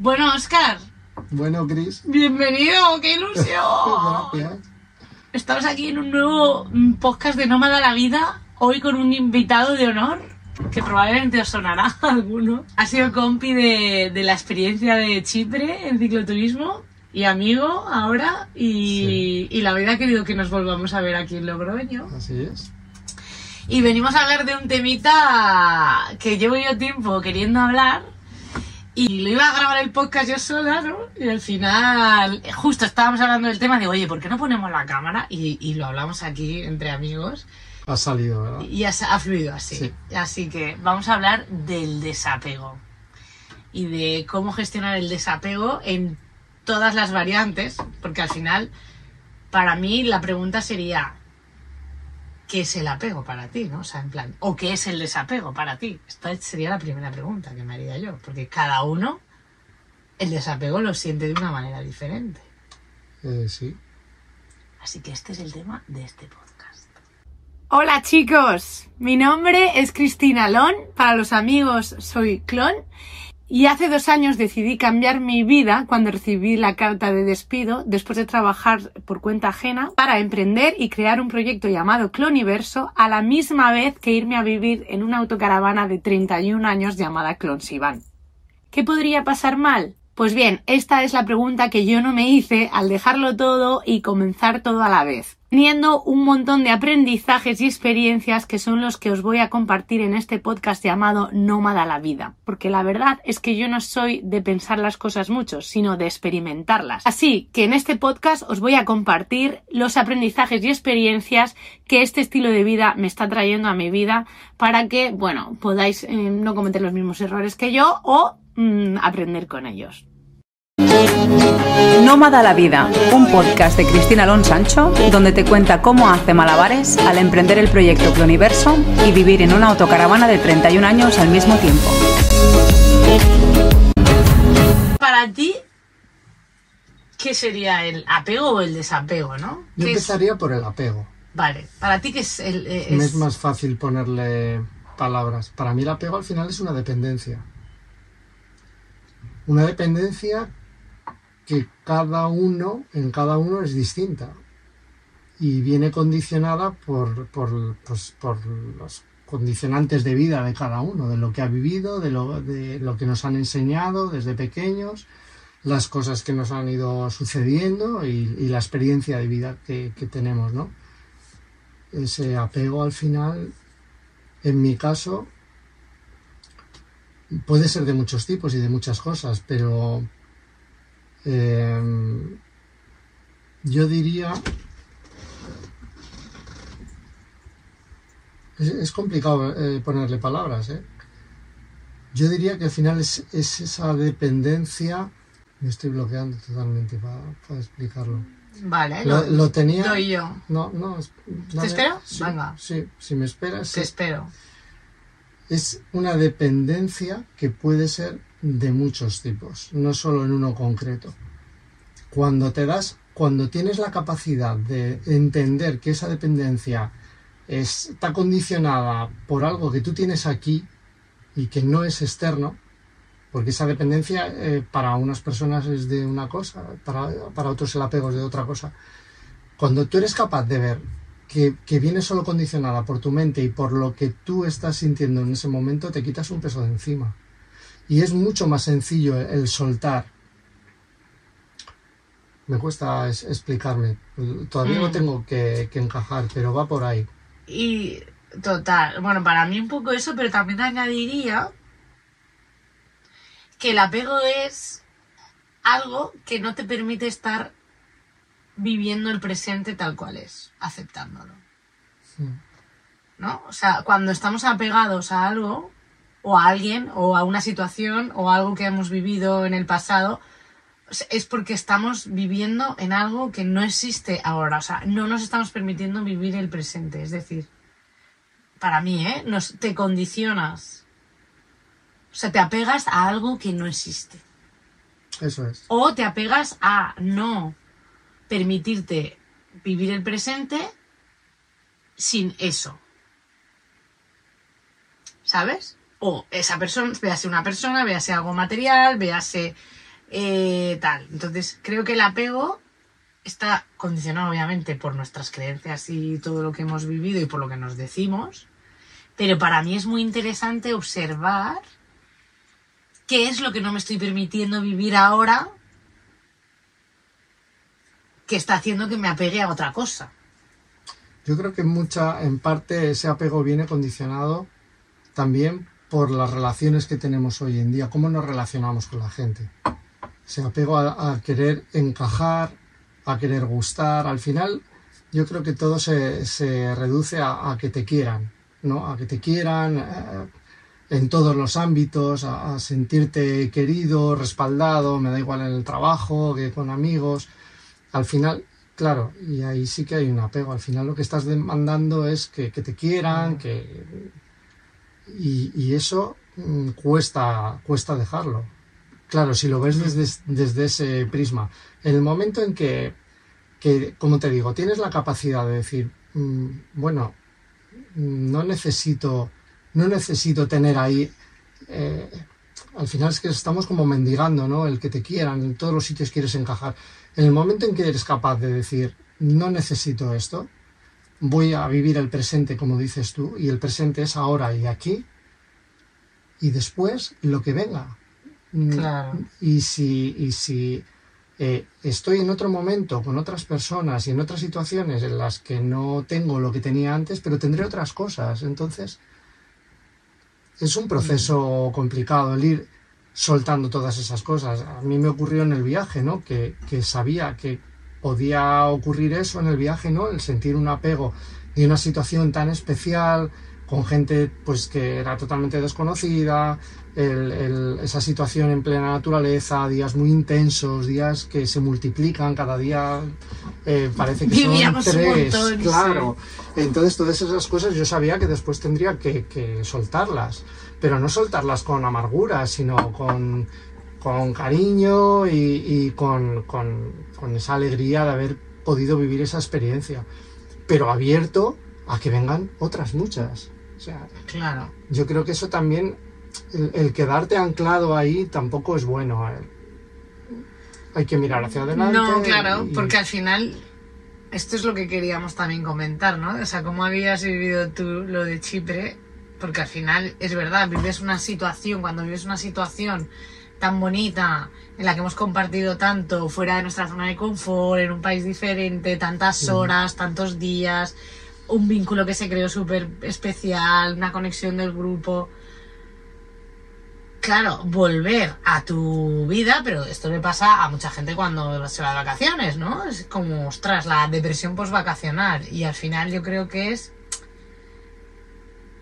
Bueno, Oscar, Bueno, Chris. bienvenido, qué ilusión. Gracias. Estamos aquí en un nuevo podcast de Nómada la Vida, hoy con un invitado de honor, que probablemente os sonará a alguno. Ha sido compi de, de la experiencia de Chipre en cicloturismo y amigo ahora, y, y la vida ha querido que nos volvamos a ver aquí en Logroño. Así es. Y venimos a hablar de un temita que llevo yo tiempo queriendo hablar. Y lo iba a grabar el podcast yo sola, ¿no? Y al final, justo estábamos hablando del tema de, oye, ¿por qué no ponemos la cámara? Y, y lo hablamos aquí entre amigos. Ha salido, ¿verdad? Y se- ha fluido así. Sí. Así que vamos a hablar del desapego. Y de cómo gestionar el desapego en todas las variantes. Porque al final, para mí, la pregunta sería, ¿qué es el apego para ti? ¿no? O sea, en plan, ¿o qué es el desapego para ti? Esta sería la primera pregunta que me haría yo. Porque cada uno, el desapego lo siente de una manera diferente. Eh, sí. Así que este es el tema de este podcast. Hola chicos, mi nombre es Cristina Lon, para los amigos soy Clon y hace dos años decidí cambiar mi vida cuando recibí la carta de despido después de trabajar por cuenta ajena para emprender y crear un proyecto llamado Cloniverso a la misma vez que irme a vivir en una autocaravana de 31 años llamada Clonsivan. ¿Qué podría pasar mal? Pues bien, esta es la pregunta que yo no me hice al dejarlo todo y comenzar todo a la vez, teniendo un montón de aprendizajes y experiencias que son los que os voy a compartir en este podcast llamado Nómada la vida, porque la verdad es que yo no soy de pensar las cosas mucho, sino de experimentarlas. Así que en este podcast os voy a compartir los aprendizajes y experiencias que este estilo de vida me está trayendo a mi vida para que, bueno, podáis eh, no cometer los mismos errores que yo o mm, aprender con ellos. Nómada la Vida, un podcast de Cristina Alonso Sancho, donde te cuenta cómo hace malabares al emprender el proyecto Cloniverso y vivir en una autocaravana de 31 años al mismo tiempo. Para ti, ¿qué sería el apego o el desapego, no? Yo ¿Qué es- empezaría por el apego. Vale, para ti, ¿qué es el...? eh, Me es más fácil ponerle palabras. Para mí el apego al final es una dependencia. Una dependencia que cada uno, en cada uno es distinta. Y viene condicionada por, por, pues, por los condicionantes de vida de cada uno, de lo que ha vivido, de lo, de lo que nos han enseñado desde pequeños, las cosas que nos han ido sucediendo y, la experiencia de vida que, que tenemos, ¿no? ese apego al final, en mi caso, puede ser de muchos tipos y de muchas cosas, pero eh, yo diría... Es, es complicado eh, ponerle palabras, ¿eh? Yo diría que al final es, es esa dependencia... Me estoy bloqueando totalmente para, para explicarlo. Vale, Lo, lo tenía... doy yo. No, no. dame- espero? Sí, Venga. Sí, si me esperas. Te sí. espero. Es una dependencia que puede ser de muchos tipos, no solo en uno concreto. Cuando te das, cuando tienes la capacidad de entender que esa dependencia está condicionada por algo que tú tienes aquí y que no es externo, porque esa dependencia eh, para unas personas es de una cosa, para, para otros el apego es de otra cosa. Cuando tú eres capaz de ver que, que viene solo condicionada por tu mente y por lo que tú estás sintiendo en ese momento, te quitas un peso de encima. Y es mucho más sencillo el, el soltar. Me cuesta es- explicarme. Todavía lo Mm. tengo que, que encajar, pero va por ahí. Y total, bueno, para mí un poco eso, pero también añadiría que el apego es algo que no te permite estar viviendo el presente tal cual es, aceptándolo. ¿No? O sea, cuando estamos apegados a algo, o a alguien, o a una situación, o a algo que hemos vivido en el pasado, es porque estamos viviendo en algo que no existe ahora. O sea, no nos estamos permitiendo vivir el presente. Es decir, para mí, ¿eh? Nos, te condicionas. O sea, te apegas a algo que no existe. Eso es. O te apegas a no permitirte vivir el presente sin eso. ¿Sabes? O esa persona, véase una persona, véase algo material, véase eh, tal. Entonces, creo que el apego está condicionado obviamente por nuestras creencias y todo lo que hemos vivido y por lo que nos decimos, pero para mí es muy interesante observar qué es lo que no me estoy permitiendo vivir ahora que está haciendo que me apegue a otra cosa. Yo creo que mucha, en parte ese apego viene condicionado también por las relaciones que tenemos hoy en día, cómo nos relacionamos con la gente. Ese apego a, querer encajar, a querer gustar. Al final, yo creo que todo se, reduce a, que te quieran, ¿no? A que te quieran eh, en todos los ámbitos, a, sentirte querido, respaldado, me da igual en el trabajo, que con amigos. Al final, claro, y ahí sí que hay un apego. Al final lo que estás demandando es que, te quieran, que... Y, eso mm, cuesta, cuesta dejarlo. Claro, si lo ves desde, desde ese prisma. En el momento en que, que, como te digo, tienes la capacidad de decir, mm, bueno, no necesito, no necesito tener ahí, eh, al final es que estamos como mendigando, ¿no? El que te quieran, en todos los sitios quieres encajar. En el momento en que eres capaz de decir, no necesito esto, voy a vivir el presente como dices tú, y el presente es ahora y aquí, y después lo que venga. Mm, y si, y si eh, estoy en otro momento con otras personas y en otras situaciones en las que no tengo lo que tenía antes, pero tendré otras cosas. Entonces, es un proceso complicado el ir soltando todas esas cosas. A mí me ocurrió en el viaje, ¿no? Que, que sabía que podía ocurrir eso en el viaje, ¿no? El sentir un apego de una situación tan especial, con gente pues que era totalmente desconocida, esa situación en plena naturaleza, días muy intensos, días que se multiplican cada día, eh, parece que son tres, claro. Entonces todas esas cosas yo sabía que después tendría que, soltarlas, pero no soltarlas con amargura, sino con, cariño y, con, con esa alegría de haber podido vivir esa experiencia, pero abierto a que vengan otras muchas. O sea, claro. yo creo que eso también, el, quedarte anclado ahí tampoco es bueno. Eh. Hay que mirar hacia adelante. No, claro, porque al final esto es lo que queríamos también comentar, ¿no? O sea, cómo habías vivido tú lo de Chipre, porque al final es verdad, vives una situación, cuando vives una situación tan bonita, en la que hemos compartido tanto fuera de nuestra zona de confort, en un país diferente, tantas horas, tantos días, un vínculo que se creó súper especial, una conexión del grupo. Claro, volver a tu vida, pero esto le pasa a mucha gente cuando se va de vacaciones, ¿no? Es como, ostras, la depresión post-vacacional. Y al final yo creo que es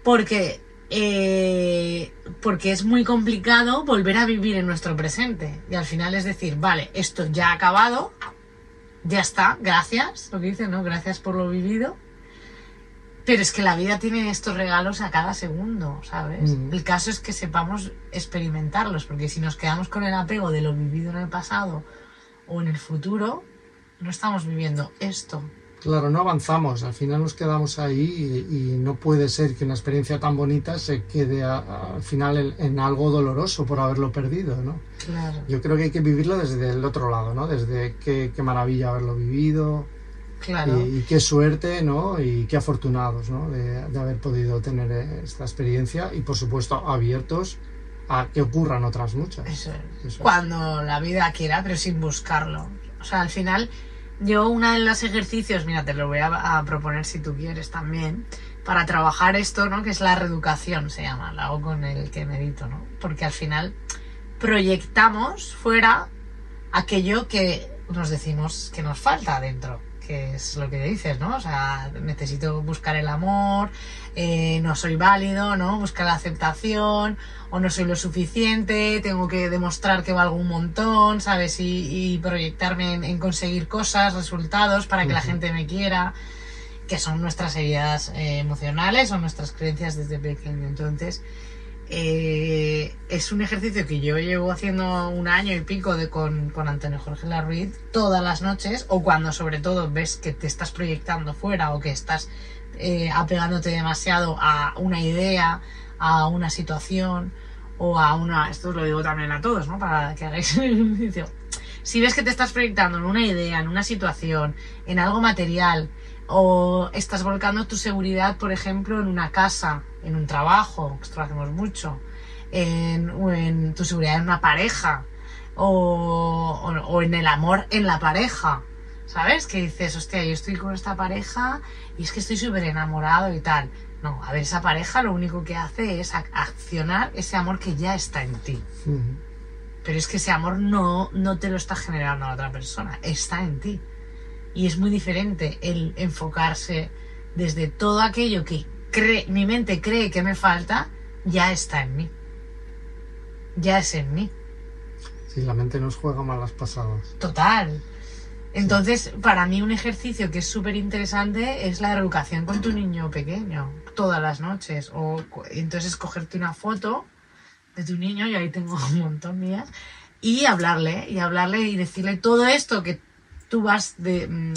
porque, eh, porque es muy complicado volver a vivir en nuestro presente. Y al final es decir, vale, esto ya ha acabado, ya está, gracias, lo que dice, ¿no? Gracias por lo vivido pero es que la vida tiene estos regalos a cada segundo, ¿sabes? Mm. El caso es que sepamos experimentarlos, porque si nos quedamos con el apego de lo vivido en el pasado o en el futuro, no estamos viviendo esto. Claro, no avanzamos, al final nos quedamos ahí y, no puede ser que una experiencia tan bonita se quede al final en, algo doloroso por haberlo perdido, ¿no? Claro. Yo creo que hay que vivirlo desde el otro lado, ¿no? Desde qué, qué maravilla haberlo vivido, y, qué suerte, ¿no? Y qué afortunados, ¿no? De, haber podido tener esta experiencia y, por supuesto, abiertos a que ocurran otras muchas. Eso, Cuando la vida quiera, pero sin buscarlo. O sea, al final, yo una de los ejercicios, mira, te lo voy a, proponer si tú quieres también, para trabajar esto, ¿no? Que es la reeducación, se llama, la hago con el que medito, ¿no? Porque al final proyectamos fuera aquello que nos decimos que nos falta dentro que es lo que dices, ¿no? O sea, necesito buscar el amor, eh, no soy válido, ¿no? Buscar la aceptación, o no soy lo suficiente, tengo que demostrar que valgo un montón, ¿sabes? Y, proyectarme en, conseguir cosas, resultados, para que la gente me quiera, que son nuestras heridas eh, emocionales o nuestras creencias desde pequeño. Entonces, eh, es un ejercicio que yo llevo haciendo un año y pico de, con, Antonio Jorge Larruiz todas las noches, o cuando sobre todo ves que te estás proyectando fuera o que estás eh, apegándote demasiado a una idea, a una situación, o a una, esto os lo digo también a todos, ¿no? Para que hagáis el ejercicio. Si ves que te estás proyectando en una idea, en una situación, en algo material, o estás volcando tu seguridad, por ejemplo, en una casa, en un trabajo, esto lo hacemos mucho, en, tu seguridad en una pareja, o, o- o en el amor en la pareja, ¿sabes? Que dices, hostia, yo estoy con esta pareja y es que estoy súper enamorado y tal. No, a ver, esa pareja lo único que hace es ac- accionar ese amor que ya está en ti. Pero es que ese amor no, no te lo está generando la otra persona, está en ti. Y es muy diferente el enfocarse desde todo aquello que cree, mi mente cree que me falta, ya está en mí. Ya es en mí. Sí, la mente nos juega malas pasadas. Total. Entonces, para mí un ejercicio que es súper interesante es la reeducación con tu niño pequeño, todas las noches. O entonces cogerte una foto de tu niño, yo ahí tengo un montón mías, y hablarle, y hablarle y decirle todo esto que tú vas de...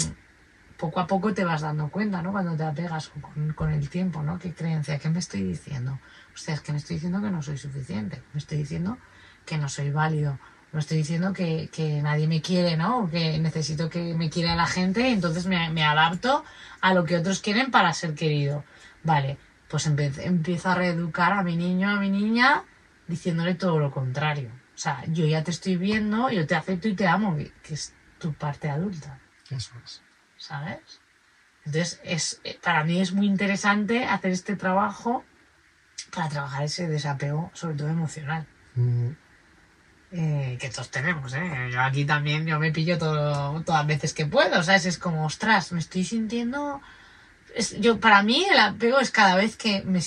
poco a poco te vas dando cuenta, ¿no? Cuando te apegas con, el tiempo, ¿no? ¿Qué creencia? ¿Qué me estoy diciendo? O sea, es que me estoy diciendo que no soy suficiente. Me estoy diciendo que no soy válido. Me estoy diciendo que, que nadie me quiere, ¿no? Que necesito que me quiera la gente entonces me, adapto a lo que otros quieren para ser querido. Vale, pues empiezo a reeducar a mi niño, a mi niña, diciéndole todo lo contrario. O sea, yo ya te estoy viendo, yo te acepto y te amo, que, que es tu parte adulta. Eso es. ¿Sabes? Entonces, es, eh, para mí es muy interesante hacer este trabajo para trabajar ese desapego, sobre todo emocional, Ujú. eh, que todos tenemos, ¿eh? Yo aquí también, yo me pillo todo, todas las veces que puedo, ¿sabes? Es como, ostras, me estoy sintiendo... es- yo, para mí el apego es cada vez que me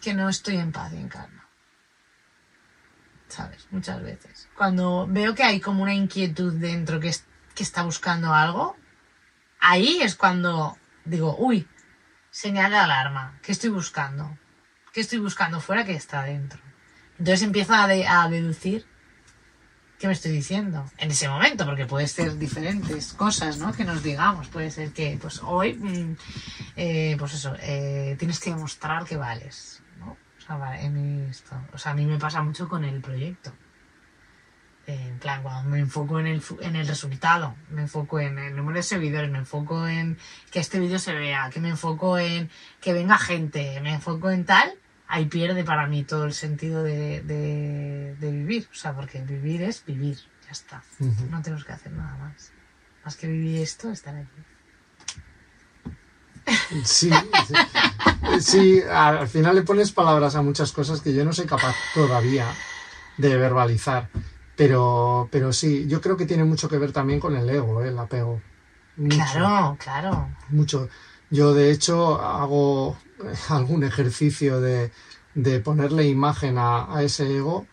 que no estoy en paz y en calma. ¿Sabes? Muchas veces. Cuando veo que hay como una inquietud dentro que, es- que está buscando algo, ahí es cuando digo, uy, señal de alarma, ¿qué estoy buscando? ¿Qué estoy buscando fuera que está dentro? Entonces empiezo a, de- a deducir qué me estoy diciendo en ese momento, porque puede ser diferentes cosas, ¿no? Que nos digamos. Puede ser que, pues hoy, mm, eh, pues eso, eh, tienes que demostrar que vales, ¿no? O sea, vale, en esto. O sea, a mí me pasa mucho con el proyecto. En plan, cuando me enfoco en el, en el resultado, me enfoco en el número de seguidores, me enfoco en que este vídeo se vea, que me enfoco en que venga gente, me enfoco en tal, ahí pierde para mí todo el sentido de, de- de vivir. O sea, porque vivir es vivir, ya está. No tenemos que hacer nada más. Más que vivir esto, estar aquí. Sí, sí. Al final le pones palabras a muchas cosas que yo no soy capaz todavía de verbalizar. Pero, pero sí, yo creo que tiene mucho que ver también con el ego, ¿eh? el apego. Mucho, Claro, claro. mucho. Yo de hecho hago algún ejercicio de, de ponerle imagen a, a ese ego.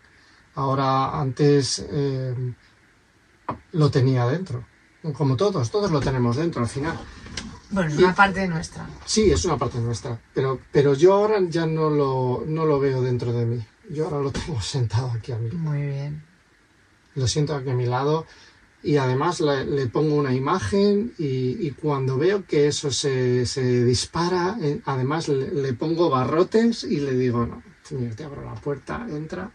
Ahora antes eh, lo tenía dentro. Como todos, todos lo tenemos dentro al final. Bueno, es una parte nuestra. Sí, es una parte nuestra, pero, pero yo ahora ya no lo, no lo veo dentro de mí. Yo ahora lo tengo sentado aquí a mí. Muy bien. Lo siento aquí a mi lado y además le, le pongo una imagen y, y cuando veo que eso se, se dispara, eh, además le, le pongo barrotes y le digo, no, te abro la puerta, entra,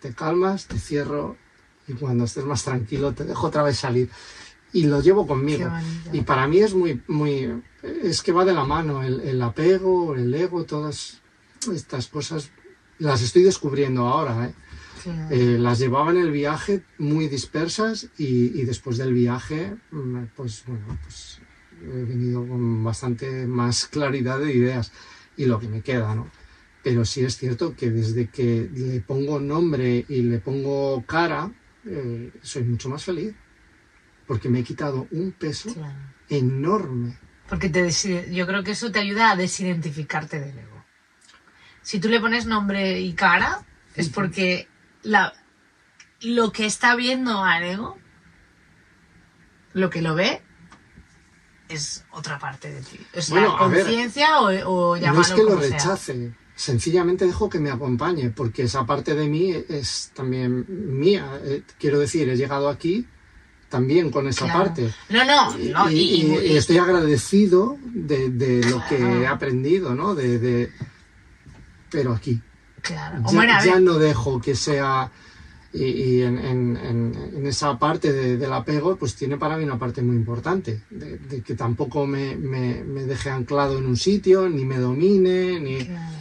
te calmas, te cierro y cuando estés más tranquilo te dejo otra vez salir. Y lo llevo conmigo. Y para mí es muy, muy, es que va de la mano el, el apego, el ego, todas estas cosas. Las estoy descubriendo ahora, ¿eh? Claro. Eh, las llevaba en el viaje muy dispersas y, y después del viaje, mm, pues bueno, pues he venido con bastante más claridad de ideas y lo que me queda, ¿no? Pero sí es cierto que desde que le pongo nombre y le pongo cara, eh, soy mucho más feliz. Porque me he quitado un peso Claro. enorme. Porque te yo creo que eso te ayuda a desidentificarte del ego. Si tú le pones nombre y cara, es porque la, lo que está viendo al ego, lo que lo ve, es otra parte de ti. Es Bueno, la conciencia o, o No llamarlo es que lo sea. rechace, sencillamente dejo que me acompañe, porque esa parte de mí es también mía. Eh, Quiero decir, he llegado aquí también con esa Claro. parte. No, no, no, y- y- y- y estoy agradecido de, de lo que he aprendido, ¿no? De, de- Pero aquí. Claro. Ya, ya no dejo que sea... Y, y en, en- en- en esa parte de- del apego, pues tiene para mí una parte muy importante, de, de que tampoco me, me- me deje anclado en un sitio, ni me domine, ni... claro.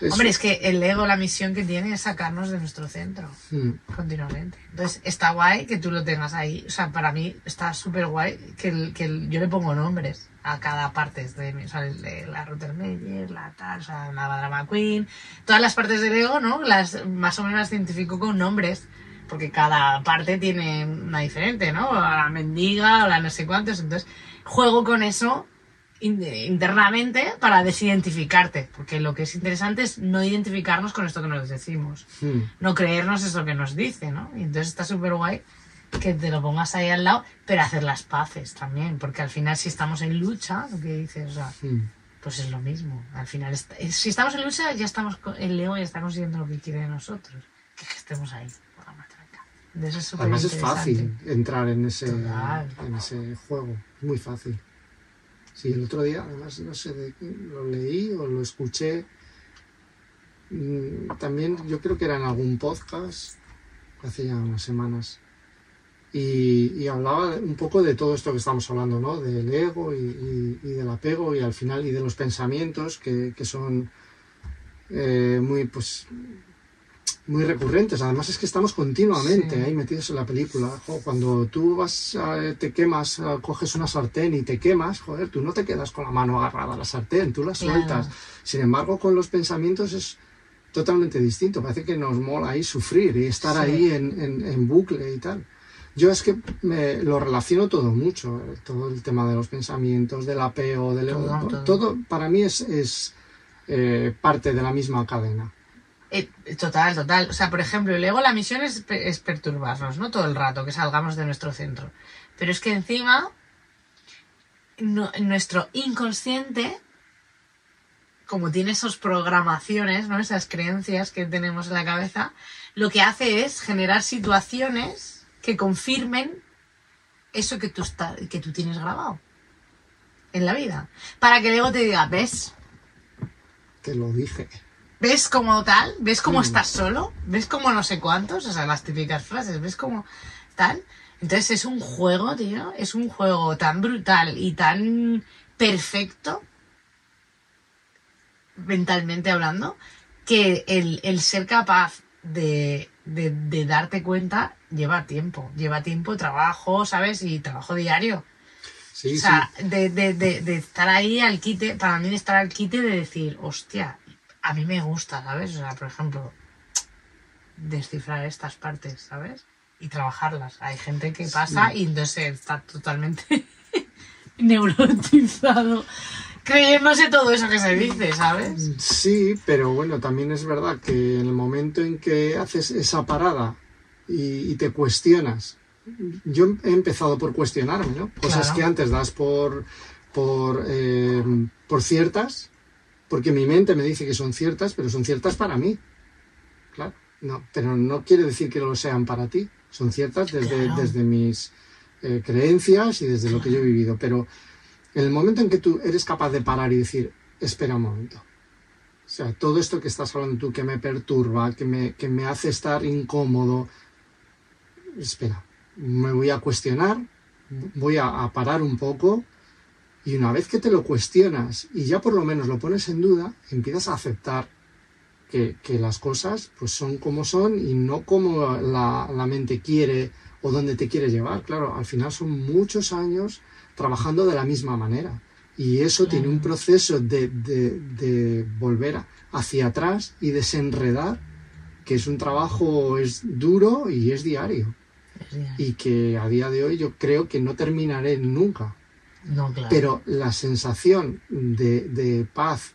Es- Hombre, es que el ego, la misión que tiene es sacarnos de nuestro centro Mm, continuamente. Entonces, está guay que tú lo tengas ahí. O sea, para mí está súper guay que, el- que el- yo le pongo nombres a cada parte de mí. O sea, el la Rottermeier, la tal, o sea, la Drama Queen. Todas las partes del ego, ¿no? Las más o menos las identifico con nombres. Porque cada parte tiene una diferente, ¿no? La mendiga, la no sé cuántos. Entonces, juego con eso internamente para desidentificarte. Porque lo que es interesante es no identificarnos con esto que nos decimos mm. no creernos eso que nos dice, ¿no? Y entonces está súper guay que te lo pongas ahí al lado, pero hacer las paces también, porque al final si estamos en lucha, lo que dices, o sea, Mm. pues es lo mismo. Al final, si estamos en lucha, ya estamos, el Leo ya está consiguiendo lo que quiere de nosotros, que, estemos ahí. por la matraca. Entonces es Además es fácil entrar en ese, Total. en ese juego, muy fácil. Sí, el otro día, además, no sé, de, lo leí o lo escuché. mm, También yo creo que era en algún podcast, hace ya unas semanas. Y, hablaba un poco de todo esto que estamos hablando, ¿no? Del ego y, y- del apego y al final y de los pensamientos que, que son eh, muy, pues, muy recurrentes. Además es que estamos continuamente Sí. ahí metidos en la película. Jo, cuando tú vas, a- te quemas, a- coges una sartén y te quemas, joder, tú no te quedas con la mano agarrada a la sartén, tú la Claro. sueltas. Sin embargo, con los pensamientos es totalmente distinto. Parece que nos mola ahí sufrir y estar Sí. ahí en, en- en bucle y tal. Yo es que me lo relaciono todo mucho, eh, todo el tema de los pensamientos, del apego, del Todo, todo, todo. para mí es, es, eh, parte de la misma cadena. Eh, total, total. O sea, por ejemplo, el ego, la misión es, pe- es perturbarnos, ¿no? Todo el rato, que salgamos de nuestro centro. Pero es que encima, nuestro inconsciente, como tiene esas programaciones, ¿no? Esas creencias que tenemos en la cabeza, lo que hace es generar situaciones que confirmen eso que tú, está- que tú tienes grabado en la vida. Para que el ego te diga, ¿ves? Te lo dije. ¿Ves cómo tal? ¿Ves cómo Mm. estás solo? ¿Ves cómo no sé cuántos? O sea, las típicas frases. ¿Ves cómo tal? Entonces es un juego, tío. Es un juego tan brutal y tan perfecto, mentalmente hablando, que el, el ser capaz de, de, de darte cuenta lleva tiempo. Lleva tiempo, trabajo, ¿sabes? Y trabajo diario. Sí, O sea, sí. de, de, de, de estar ahí al quite, para mí estar al quite de decir, hostia, a mí me gusta, ¿sabes? O sea, por ejemplo, descifrar estas partes, ¿sabes? Y trabajarlas. Hay gente que pasa y entonces está totalmente neurotizado, creyéndose todo eso que se dice, ¿sabes? Sí, pero bueno, también es verdad que en el momento en que haces esa parada y, y te cuestionas, yo he empezado por cuestionarme, ¿no? Cosas Claro. que antes das por, por, eh, por ciertas, porque mi mente me dice que son ciertas, pero son ciertas para mí. Claro, no, pero no quiere decir que lo sean para ti. Son ciertas desde, Claro. desde mis eh, creencias y desde lo que yo he vivido. Pero en el momento en que tú eres capaz de parar y decir, espera un momento. O sea, todo esto que estás hablando tú, que me perturba, que me, que me hace estar incómodo, espera, me voy a cuestionar, voy a, a parar un poco y una vez que te lo cuestionas y ya por lo menos lo pones en duda, empiezas a aceptar que, que las cosas pues son como son y no como la, la mente quiere o donde te quiere llevar. Claro, al final son muchos años trabajando de la misma manera. Y eso tiene un proceso de, de- de volver hacia atrás y desenredar, que es un trabajo es duro y es diario. Y que a día de hoy yo creo que no terminaré nunca. No, claro. Pero la sensación de, de paz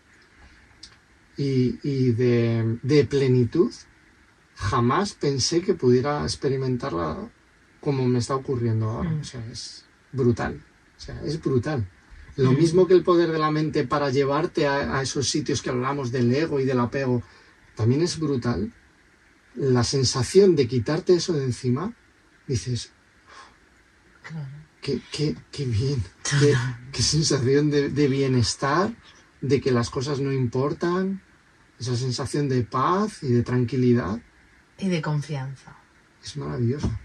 y, y de, de plenitud, jamás pensé que pudiera experimentarla como me está ocurriendo ahora. Mm. O sea, es brutal. O sea, es brutal. Lo Mm. mismo que el poder de la mente para llevarte a, a esos sitios que hablamos del ego y del apego, también es brutal. La sensación de quitarte eso de encima, dices, Claro. Qué, qué, qué bien, qué, qué sensación de, de bienestar, de que las cosas no importan esa sensación de paz y de tranquilidad Y de confianza. es maravillosa.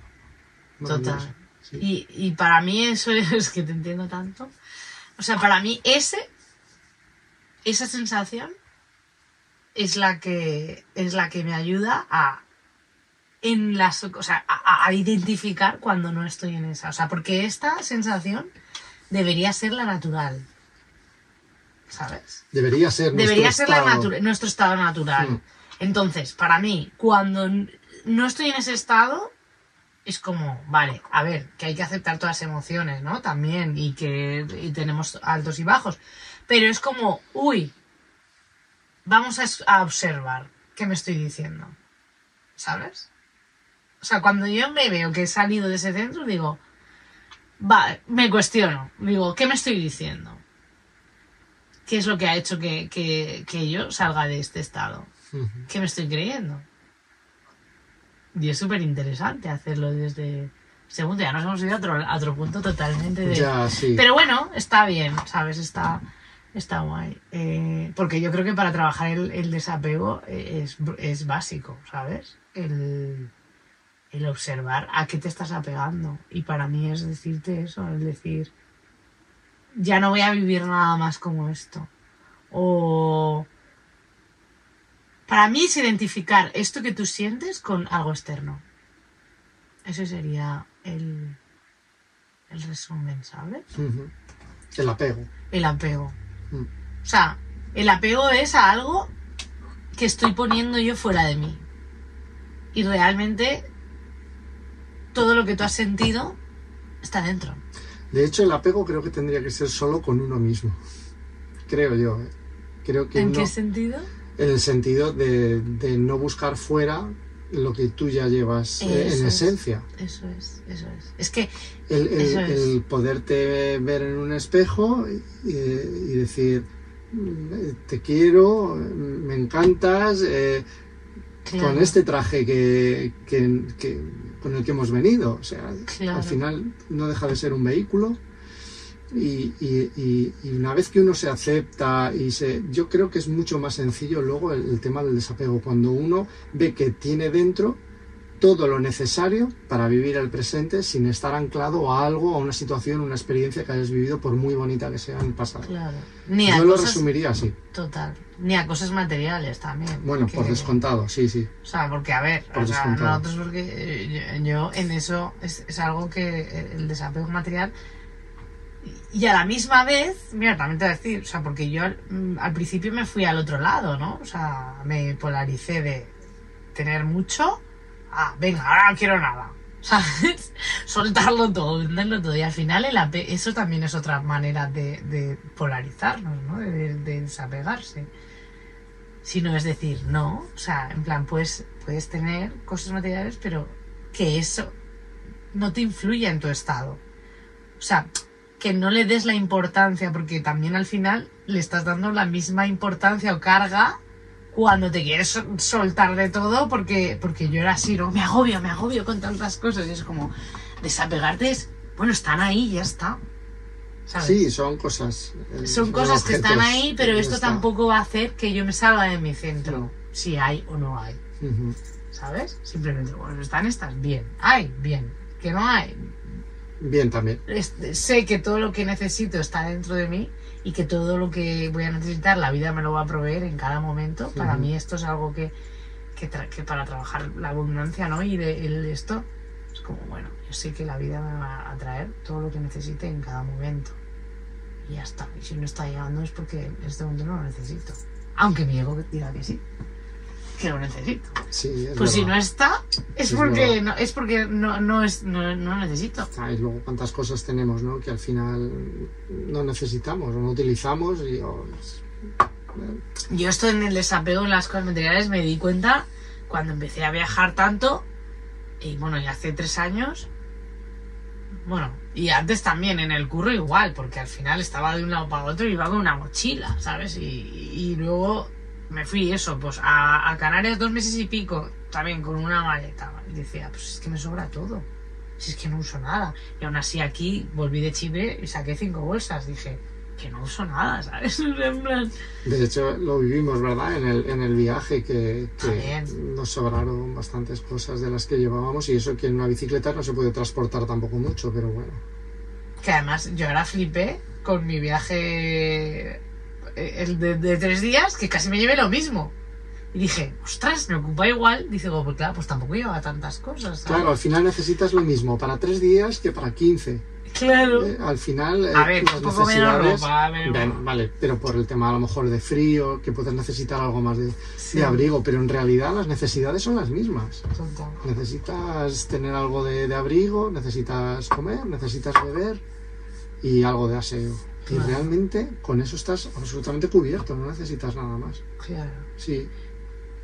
Maravillosa, Total. sí. Y, y para mí eso es que te entiendo tanto. O sea, para mí ese, esa sensación es la que es la que me ayuda a en las o sea, a, a identificar cuando no estoy en esa. O sea, porque esta sensación debería ser la natural. ¿Sabes? Debería ser Debería ser la natura- nuestro estado natural. Mm. Entonces, para mí, cuando no estoy en ese estado, es como, vale, a ver, que hay que aceptar todas las emociones, ¿no? También, y que y tenemos altos y bajos. Pero es como, uy, vamos a, a observar qué me estoy diciendo. ¿Sabes? O sea, cuando yo me veo que he salido de ese centro, digo, va, me cuestiono. Digo, ¿qué me estoy diciendo? ¿Qué es lo que ha hecho que, que, que yo salga de este estado? ¿Qué me estoy creyendo? Y es súper interesante hacerlo desde segundo. Ya nos hemos ido a otro, a otro punto totalmente de... Ya, sí. Pero bueno, está bien, ¿sabes? Está, está guay. Eh, porque yo creo que para trabajar el, el desapego eh, es, es básico, ¿sabes? El, el observar a qué te estás apegando. Y para mí es decirte eso, es decir, ya no voy a vivir nada más como esto. O... Para mí es identificar esto que tú sientes con algo externo. Ese sería el, el resumen, ¿sabes? El apego. El apego. Mm. O sea, el apego es a algo que estoy poniendo yo fuera de mí. Y realmente todo lo que tú has sentido está dentro. De hecho, el apego creo que tendría que ser solo con uno mismo. Creo yo. ¿eh? Creo que ¿En no, qué sentido? en el sentido de, de no buscar fuera lo que tú ya llevas eh, en es. esencia. Eso es, eso es. Es que El, el- Eso es. el poderte ver en un espejo y, y decir, "Mm, te quiero, me encantas, eh, Claro. con este traje que, que- que- con el que hemos venido. O sea, Claro. al final no deja de ser un vehículo. Y, y- y- y una vez que uno se acepta y se... Yo creo que es mucho más sencillo luego el, el tema del desapego. Cuando uno ve que tiene dentro todo lo necesario para vivir el presente sin estar anclado a algo, a una situación, una experiencia que hayas vivido por muy bonita que sea en el pasado. claro. Yo lo resumiría así. total. Ni a cosas materiales también. Bueno, porque- por descontado, sí, sí. O sea, porque a ver, Por o sea, nosotros porque eh, yo, yo en eso es, es algo que el desapego material y a la misma vez, mira, también te voy a decir, o sea, porque yo al, mm, al principio me fui al otro lado, ¿no? O sea, me polaricé de tener mucho a, venga, ahora no quiero nada. ¿Sabes? Soltarlo todo, venderlo todo. Y al final el eso también es otra manera de, polarizarnos, ¿no? De, de- de desapegarse sino es decir, no, o sea, en plan, puedes, puedes tener cosas materiales, pero que eso no te influya en tu estado. O sea, que no le des la importancia, porque también al final le estás dando la misma importancia o carga cuando te quieres sol- soltar de todo, porque, porque yo era así, ¿no? Me agobio, me agobio con tantas cosas. Y es como, desapegarte es, bueno, están ahí, ya está. ¿Sabes? Sí, son cosas. eh, Son cosas que están ahí, pero esto está. tampoco va a hacer que yo me salga de mi centro. No. Si hay o no hay, Ujú. ¿sabes? Simplemente, bueno, están estas, bien. Hay, bien. Que no hay, Bien también. es- sé que todo lo que necesito está dentro de mí y que todo lo que voy a necesitar la vida me lo va a proveer en cada momento. Para mí esto es algo que, que, tra- que para trabajar la abundancia, ¿no? Y de, el- esto es como, bueno, yo sé que la vida me va a traer todo lo que necesite en cada momento. Y ya está. Y si no está llegando es porque en este momento no lo necesito. Aunque mi ego diga que sí, que lo necesito. Sí, es Pues si no está, es Es porque verdad. no, es porque no, no, es, no, no necesito. Y luego cuántas cosas tenemos, ¿no? Que al final no necesitamos o no utilizamos y o- Yo esto en el desapego en las cosas materiales me di cuenta cuando empecé a viajar tanto y bueno, ya hace tres años, bueno, y antes también en el curro igual, porque al final estaba de un lado para otro y iba con una mochila, ¿sabes? Y, y luego me fui eso, pues a, a Canarias dos meses y pico, también con una maleta. Y decía, pues es que me sobra todo, si es que no uso nada. Y aún así aquí volví de Chipre y saqué cinco bolsas, dije, que no uso nada, ¿sabes? En plan, De hecho, lo vivimos, ¿verdad? En el, en el viaje que, que nos sobraron bastantes cosas de las que llevábamos y eso que en una bicicleta no se puede transportar tampoco mucho, pero bueno. Que además yo ahora flipé con mi viaje el de, de tres días, que casi me llevé lo mismo. Y dije, ostras, me ocupa igual. Dice, oh, pues claro, pues tampoco lleva tantas cosas. ¿sabes? Claro, al final necesitas lo mismo para tres días que para 15. Claro. Eh, al final, eh, A ver, las poco necesidades- ropa, vale, pero por el tema a lo mejor de frío, que puedes necesitar algo más de, Sí. de abrigo, pero en realidad las necesidades son las mismas. Total. Necesitas tener algo de, de abrigo, necesitas comer, necesitas beber y algo de aseo. Y Claro. realmente con eso estás absolutamente cubierto, no necesitas nada más. Claro. Sí,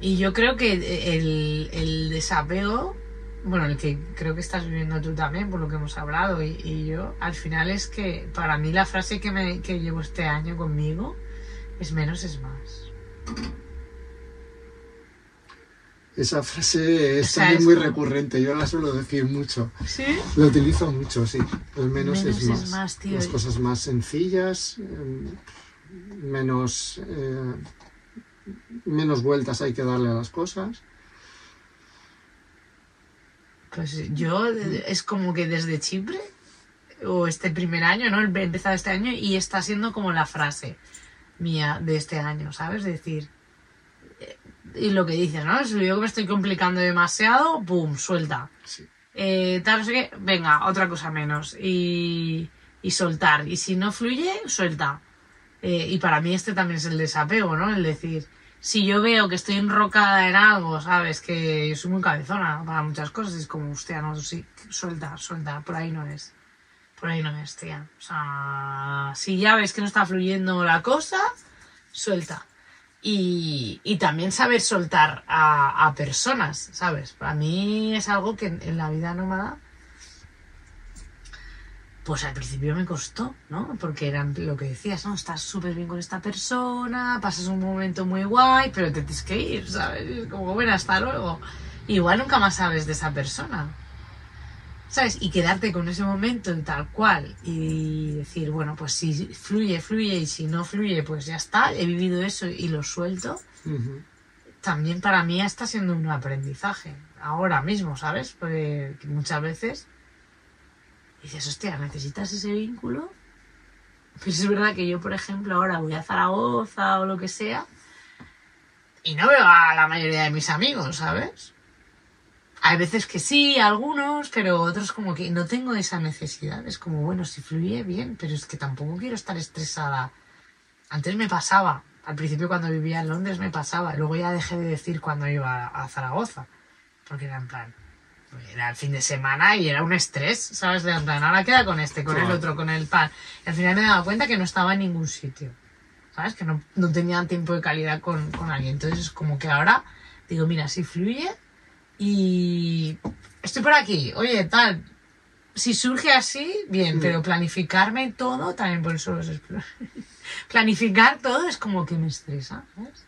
Y yo creo que el, el desapego, bueno, el que creo que estás viviendo tú también, por lo que hemos hablado, y, y yo, al final es que para mí la frase que, me, que llevo este año conmigo es menos es más. Esa frase es también es muy como- recurrente, yo la suelo decir mucho. ¿Sí? Lo utilizo mucho, sí. El menos, Menos es es más. más, tío. Las cosas más sencillas, eh, menos, eh, menos vueltas hay que darle a las cosas. Pues yo es como que desde Chipre, o este primer año, ¿no? He empezado este año y está siendo como la frase mía de este año, ¿sabes? Es decir, y lo que dices, ¿no? Si yo que me estoy complicando demasiado, ¡pum! Suelta. Sí. Eh, tal, no sé qué, venga, otra cosa menos. Y, y soltar. Y si no fluye, suelta. Eh, y para mí este también es el desapego, ¿no? El decir, si yo veo que estoy enrocada en algo, ¿sabes? Que yo soy muy cabezona para muchas cosas. Es como, hostia, no, sí, suelta, suelta, por ahí no es. Por ahí no es, tía. O sea, si ya ves que no está fluyendo la cosa, suelta. Y, y también saber soltar a, personas, ¿sabes? Para mí es algo que en, la vida nómada, pues al principio me costó, ¿no? Porque era lo que decías, ¿no? Estás súper bien con esta persona, pasas un momento muy guay, pero te tienes que ir, ¿sabes? Es como, bueno, hasta luego. Igual nunca más sabes de esa persona. ¿Sabes? Y quedarte con ese momento y tal cual y decir, bueno, pues si fluye, fluye y si no fluye, pues ya está, he vivido eso y lo suelto. También para mí está siendo un aprendizaje, ahora mismo, ¿sabes? Porque muchas veces dices, hostia, ¿necesitas ese vínculo? Pero es verdad que yo, por ejemplo, ahora voy a Zaragoza o lo que sea y no veo a la mayoría de mis amigos, ¿sabes? Hay veces que sí, algunos, pero otros como que no tengo esa necesidad. Es como, bueno, si fluye bien, pero es que tampoco quiero estar estresada. Antes me pasaba, al principio cuando vivía en Londres me pasaba, luego ya dejé de decir cuando iba a Zaragoza, porque era en plan, era el fin de semana y era un estrés, ¿sabes? De en plan, ahora queda con este, con el otro, con el pan. Y al final me daba cuenta que no estaba en ningún sitio, ¿sabes? Que no, no tenía tiempo de calidad con, con alguien. Entonces es como que ahora digo, mira, si fluye y estoy por aquí, oye, tal. Si surge así, bien, Mm. pero planificarme todo, también por eso los Planificar todo es como que me estresa, ¿sabes?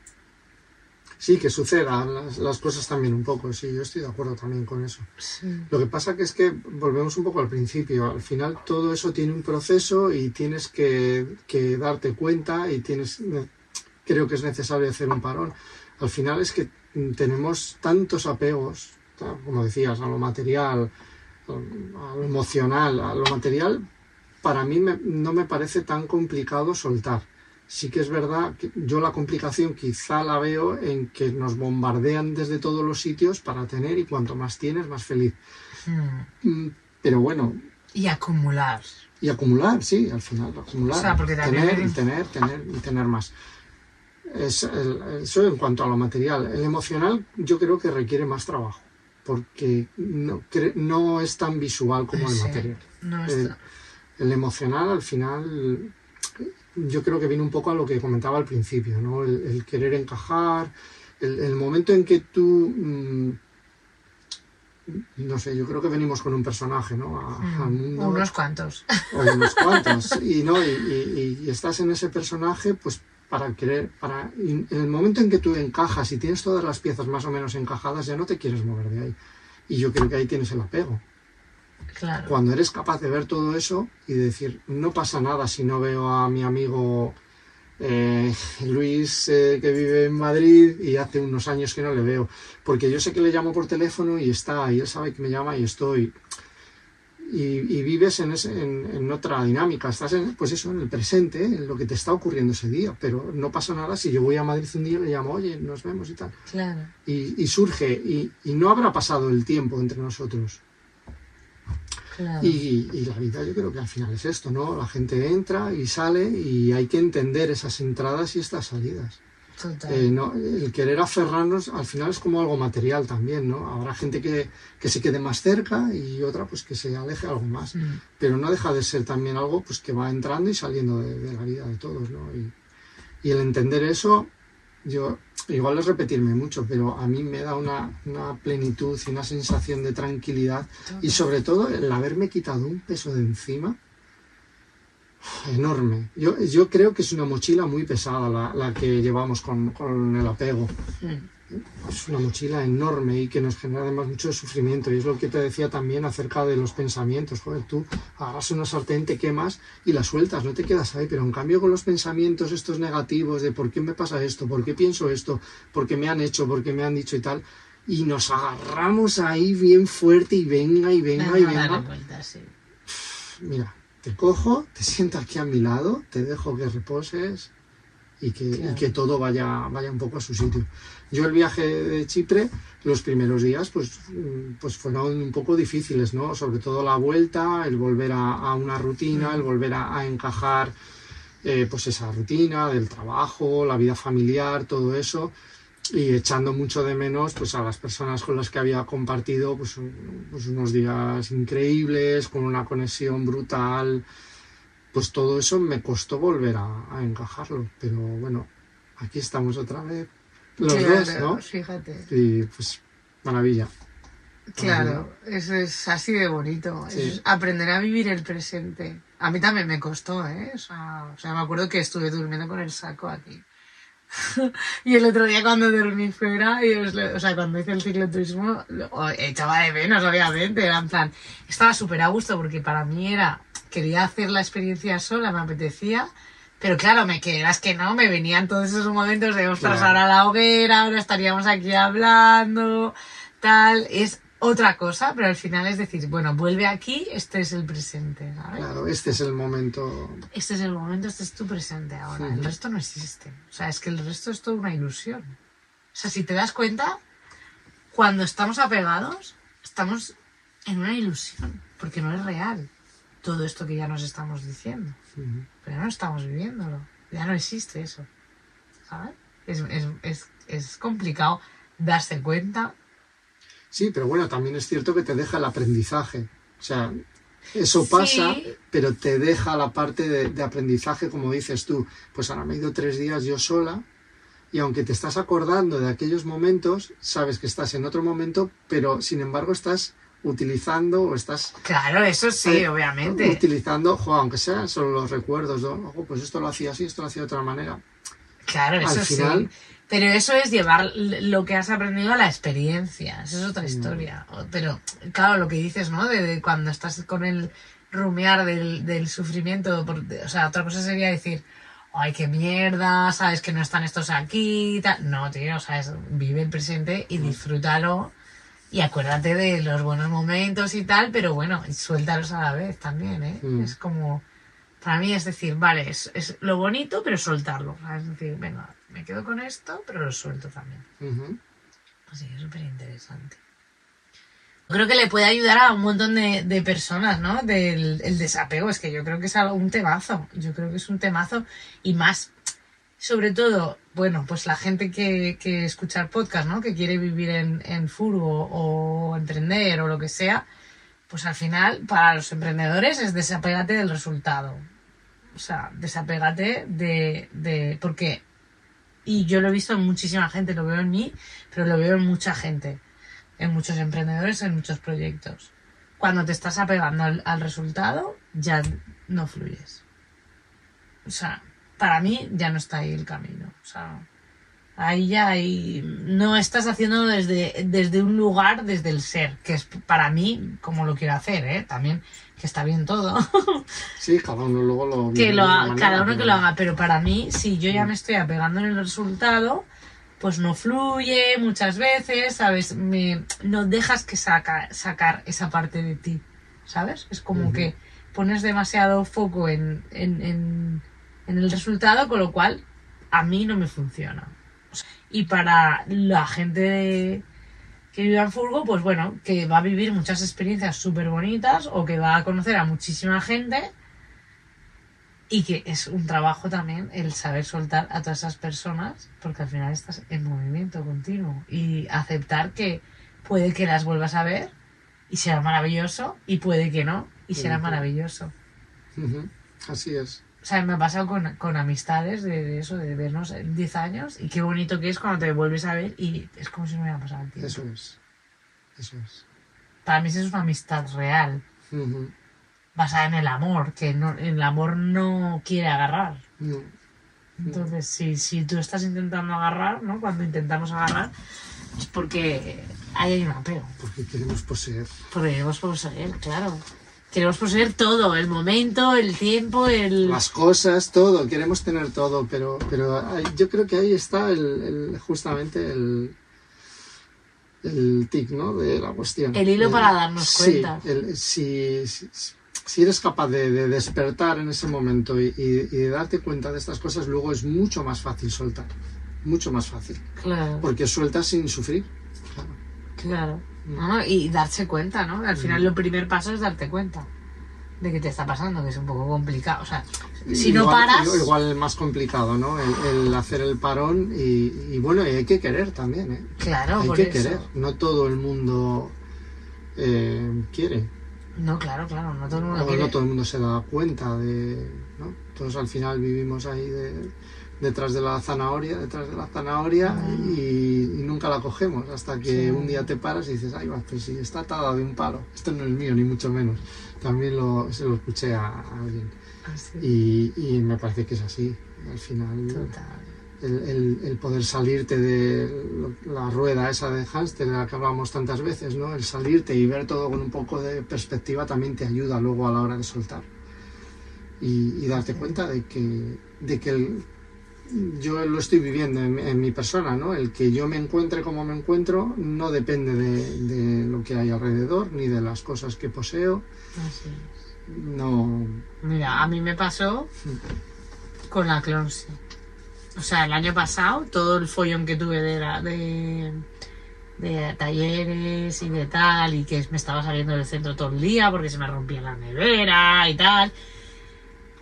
Sí, que sucedan las, las cosas también un poco, sí, yo estoy de acuerdo también con eso. Sí. Lo que pasa que es que volvemos un poco al principio. Al final todo eso tiene un proceso y tienes que, que darte cuenta y tienes, creo que es necesario hacer un parón. Al final es que tenemos tantos apegos, como decías, a lo material, a lo emocional, a lo material. Para mí me- no me parece tan complicado soltar. Sí que es verdad que yo la complicación quizá la veo en que nos bombardean desde todos los sitios para tener y cuanto más tienes, más feliz. Mm. Mm, Pero bueno, Y acumular. y acumular, sí, al final, acumular. O sea, porque también tener, y tener, tener y tener más. Es el- eso en cuanto a lo material. El emocional yo creo que requiere más trabajo, porque no, no es tan visual como el material. No Eh, está. El emocional al final yo creo que viene un poco a lo que comentaba al principio, ¿no? El, el querer encajar, el, el momento en que tú, mm, no sé, yo creo que venimos con un personaje, ¿no? A- mundo, Mm. Unos cuantos. o unos cuantos, y, ¿no? Y, y- y estás en ese personaje, pues para querer, para, en el momento en que tú encajas y tienes todas las piezas más o menos encajadas, ya no te quieres mover de ahí. Y yo creo que ahí tienes el apego. Claro. Cuando eres capaz de ver todo eso y decir, no pasa nada si no veo a mi amigo eh, Luis eh, que vive en Madrid y hace unos años que no le veo, porque yo sé que le llamo por teléfono y está, y él sabe que me llama y estoy. Y, y vives en, ese, en, en, otra dinámica, estás en, pues eso, en el presente, en lo que te está ocurriendo ese día, pero no pasa nada si yo voy a Madrid un día y le llamo, oye, nos vemos y tal. Claro. Y, y surge, y, y no habrá pasado el tiempo entre nosotros. Claro. Y, y, la vida yo creo que al final es esto, ¿no? La gente entra y sale y hay que entender esas entradas y estas salidas. Eh, no, el querer aferrarnos al final es como algo material también, ¿no? Habrá gente que, que, se quede más cerca y otra pues que se aleje algo más. Mm. Pero no deja de ser también algo pues que va entrando y saliendo de, de la vida de todos, ¿no? Y, y, el entender eso, yo, igual es repetirme mucho, pero a mí me da una, una plenitud y una sensación de tranquilidad y sobre todo el haberme quitado un peso de encima enorme. Yo, yo creo que es una mochila muy pesada la, la que llevamos con, con, el apego. Mm. Es una mochila enorme y que nos genera además mucho sufrimiento. Y es lo que te decía también acerca de los pensamientos. Joder, tú agarras una sartén, te quemas y la sueltas, no te quedas ahí. Pero en cambio con los pensamientos estos negativos de por qué me pasa esto, por qué pienso esto, por qué me han hecho, por qué me han dicho y tal, y nos agarramos ahí bien fuerte y venga y venga y venga. Vuelta, sí. Mira, te cojo, te siento aquí a mi lado, te dejo que reposes y que, claro. y que todo vaya, vaya un poco a su sitio. Yo el viaje de Chipre, los primeros días, pues, pues fueron un poco difíciles, ¿no? Sobre todo la vuelta, el volver a, a una rutina, el volver a, a encajar eh, pues esa rutina del trabajo, la vida familiar, todo eso y echando mucho de menos pues a las personas con las que había compartido pues, pues, unos días increíbles con una conexión brutal. Pues todo eso me costó volver a, a encajarlo pero bueno aquí estamos otra vez los claro, dos no fíjate. Y pues maravilla. Claro eso es así de bonito Sí. es aprender a vivir el presente. A mí también me costó eh o sea, o sea me acuerdo que estuve durmiendo con el saco aquí y el otro día cuando dormí fuera, y os lo- o sea, cuando hice el cicloturismo, lo- echaba de menos, obviamente. Era en plan, estaba súper a gusto porque para mí era, quería hacer la experiencia sola, me apetecía. Pero claro, me quedas que no, me venían todos esos momentos de, ostras, Claro. ahora la hoguera, ahora estaríamos aquí hablando, tal. Es otra cosa, pero al final es decir, bueno, vuelve aquí, este es el presente, ¿sabes? claro este es el momento este es el momento, este es tu presente ahora. El Ujú. resto no existe. O sea, es que el resto es toda una ilusión. O sea, si te das cuenta, cuando estamos apegados, estamos en una ilusión, porque no es real todo esto que ya nos estamos diciendo. Ujú. Pero no estamos viviéndolo. Ya no existe eso. ¿Sabes? Es, es, es, es complicado darse cuenta. Sí, pero bueno, también es cierto que te deja el aprendizaje. O sea, eso pasa, Sí. pero te deja la parte de, de aprendizaje, como dices tú. Pues ahora me he ido tres días yo sola y aunque te estás acordando de aquellos momentos, sabes que estás en otro momento, pero sin embargo estás utilizando o estás Claro, eso sí, eh, obviamente. utilizando, jo, aunque sean solo los recuerdos, ¿no? Ojo, pues esto lo hacía así, esto lo hacía de otra manera. Claro, eso sí. Pero eso es llevar lo que has aprendido a la experiencia. Eso es otra historia. O- Pero, claro, lo que dices, ¿no? De, de cuando estás con el rumiar del, del sufrimiento. por- de- o sea, otra cosa sería decir, ay, qué mierda, sabes que no están estos aquí. tal. No, tío, o sea, es- vive el presente y disfrútalo. Y acuérdate de los buenos momentos y tal, pero bueno, suéltalos a la vez también, ¿eh? Mm. Es como, para mí es decir, vale, es, es lo bonito, pero soltarlo. Es decir, venga, me quedo con esto, pero lo suelto también. Ujú. Así que es súper interesante. Creo que le puede ayudar a un montón de, de personas, ¿no? Del el desapego. Es que yo creo que es algo- un temazo. Yo creo que es un temazo. Y más, sobre todo, bueno, pues la gente que, que escucha el podcast, ¿no? Que quiere vivir en, en furgo o emprender o lo que sea. Pues al final, para los emprendedores es desapégate del resultado. O sea, desapégate de, de. Porque y yo lo he visto en muchísima gente, lo veo en mí, pero lo veo en mucha gente, en muchos emprendedores, en muchos proyectos. Cuando te estás apegando al, resultado, ya no fluyes. O sea, para mí ya no está ahí el camino. O sea, Ahí ya hay, no estás haciendo desde, desde un lugar, desde el ser, que es para mí como lo quiero hacer, ¿eh? También que está bien todo. Sí, cada uno luego lo que lo de una ha- manera, cada uno que lo haga, pero para mí, si yo ya me estoy apegando en el resultado, pues no fluye muchas veces, ¿sabes? Me, no dejas que saca, sacar esa parte de ti, ¿sabes? Es como que pones demasiado foco en, en, en, en el resultado, con lo cual a mí no me funciona. Y para la gente que vive en Furgo, pues bueno, que va a vivir muchas experiencias súper bonitas o que va a conocer a muchísima gente y que es un trabajo también el saber soltar a todas esas personas porque al final estás en movimiento continuo y aceptar que puede que las vuelvas a ver y será maravilloso y puede que no y será maravilloso. Así es. O sea, me ha pasado con, con amistades de, de eso, de vernos en 10 años y qué bonito que es cuando te vuelves a ver y es como si no hubiera pasado el tiempo. Eso es. Eso es. Para mí eso es una amistad real, Ujú. basada en el amor, que no, el amor no quiere agarrar. No. Entonces, si, si tú estás intentando agarrar, ¿no? Cuando intentamos agarrar, es porque ahí hay un apego. Porque queremos poseer. Porque queremos poseer, claro. Queremos poseer todo, el momento, el tiempo, el... Las cosas, todo, queremos tener todo, pero, pero yo creo que ahí está el, el- justamente el, el tic, ¿no? De la cuestión. El hilo para darnos sí, cuenta. el- si, si, si eres capaz de, de despertar en ese momento y, y- y de darte cuenta de estas cosas, luego es mucho más fácil soltar. Mucho más fácil. Claro, Porque sueltas sin sufrir. Claro. claro. No, y darse cuenta, ¿no? Al final lo primer paso es darte cuenta de que te está pasando, que es un poco complicado. O sea, si no paras... Igual más complicado, ¿no? El, el hacer el parón y, y bueno, y hay que querer también, ¿eh? Claro, hay por que eso. querer. No todo el mundo eh, quiere. No, claro, claro, no todo el mundo O quiere. no todo el mundo se da cuenta de. ¿no? Todos al final vivimos ahí de- detrás de la zanahoria, detrás de la zanahoria y, y nunca la cogemos hasta que Sí. un día te paras y dices, ay, va, pues si está atada de un palo. Esto no es mío, ni mucho menos. También lo, se lo escuché a, a alguien. Así, Y, y me parece que es así. Al final, total. el, el- el poder salirte de la rueda esa de hámster de la que hablábamos tantas veces, ¿no? El salirte y ver todo con un poco de perspectiva también te ayuda luego a la hora de soltar. Y, y darte cuenta de que, de que el- yo lo estoy viviendo en, en mi persona, ¿no? El que yo me encuentre como me encuentro no depende de, de lo que hay alrededor, ni de las cosas que poseo. Así es. No... Mira, a mí me pasó con la Clonsi. O sea, el año pasado, todo el follón que tuve de, la- de, de talleres y de tal, y que me estaba saliendo del centro todo el día porque se me rompía la nevera y tal.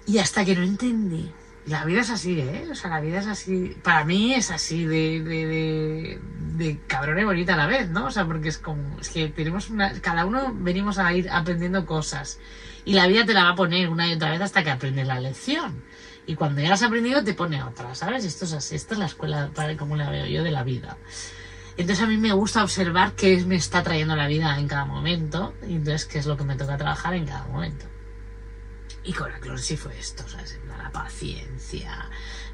Y hasta que no entendí. La vida es así, ¿eh? O sea, la vida es así. Para mí es así, de, de, de, de cabrón y bonita a la vez, ¿no? O sea, porque es como. Es que tenemos una. Cada uno venimos a ir aprendiendo cosas. Y la vida te la va a poner una y otra vez hasta que aprendes la lección. Y cuando ya has aprendido, te pone otra, ¿sabes? Esto es así. Esta es la escuela, como la veo yo, de la vida. Entonces a mí me gusta observar qué me está trayendo la vida en cada momento. Y entonces qué es lo que me toca trabajar en cada momento. Y con la Clonsi fue esto, ¿sabes? La paciencia,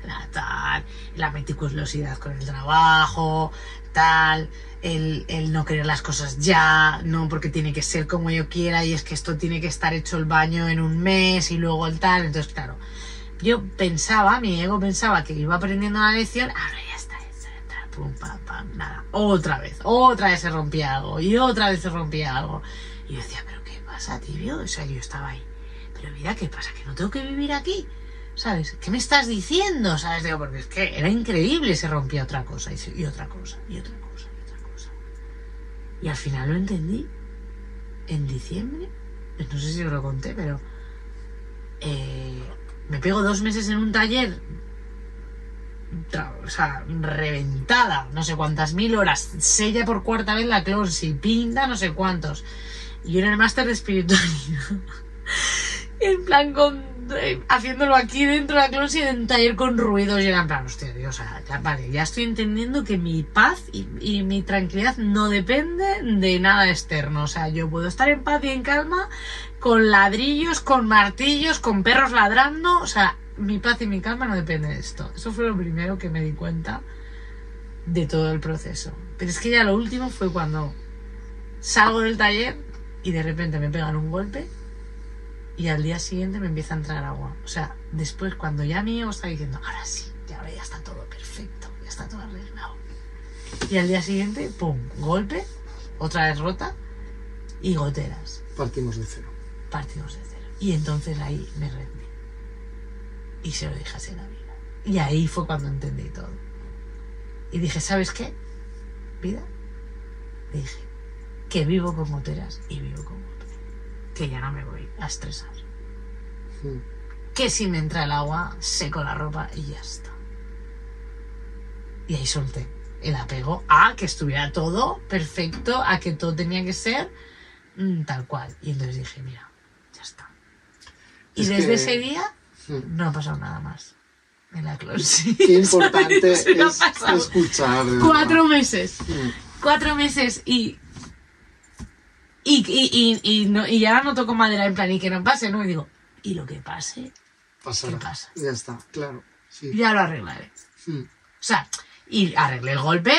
la tal, la meticulosidad con el trabajo, tal, el, el no querer las cosas ya, no porque tiene que ser como yo quiera y es que esto tiene que estar hecho el baño en un mes y luego el tal. Entonces, claro, yo pensaba, mi ego pensaba que iba aprendiendo la lección, ahora ya está, ya pum, pam, pam, nada, otra vez, otra vez se rompía algo y otra vez se rompía algo. Y yo decía, pero ¿qué pasa, tibio? O sea, yo estaba ahí pero mira, ¿qué pasa? ¿Que no tengo que vivir aquí? ¿Sabes? ¿Qué me estás diciendo? ¿Sabes? Digo, porque es que era increíble, se rompía otra cosa y, otra cosa y otra cosa y otra cosa. Y al final lo entendí en diciembre. No sé si os lo conté, pero eh, me pego dos meses en un taller. O sea, reventada, no sé cuántas mil horas, sella por cuarta vez la Clonsi, pinta no sé cuántos. Y yo en el máster de espiritualidad en plan con eh, haciéndolo aquí dentro de la closet en un taller con ruidos y era en plan, hostia, Dios, o sea, ya, vale, ya estoy entendiendo que mi paz y, y mi tranquilidad no depende de nada externo, o sea, yo puedo estar en paz y en calma con ladrillos, con martillos, con perros ladrando, o sea, mi paz y mi calma no depende de esto. Eso fue lo primero que me di cuenta de todo el proceso. Pero es que ya lo último fue cuando salgo del taller y de repente me pegan un golpe y al día siguiente me empieza a entrar agua. O sea, después cuando ya mi ego está diciendo, ahora sí, ya ahora ya está todo perfecto, ya está todo arreglado. Y al día siguiente, pum, golpe, otra vez rota y goteras. Partimos de cero. Partimos de cero. Y entonces ahí me rendí. Y se lo dije así a la vida. Y ahí fue cuando entendí todo. Y dije, ¿sabes qué? Vida. Dije, que vivo con goteras y vivo con golpe. Que ya no me voy a estresar. Mm. Que si me entra el agua, seco la ropa y ya está. Y ahí solté el apego a que estuviera todo perfecto, a que todo tenía que ser mm, tal cual. Y entonces dije, mira, ya está. Y Es desde que- ese día Mm. no ha pasado nada más. En la close. Qué importante es escuchar. Cuatro meses. Mm. Cuatro meses y. Y, y, y, y, no, y ahora no toco madera en plan y que no pase, ¿no? Y digo, y lo que pase, Pasará. ¿Qué pasa? Ya está, claro. Sí. ya lo arreglaré. Mm. O sea, y arreglé el golpe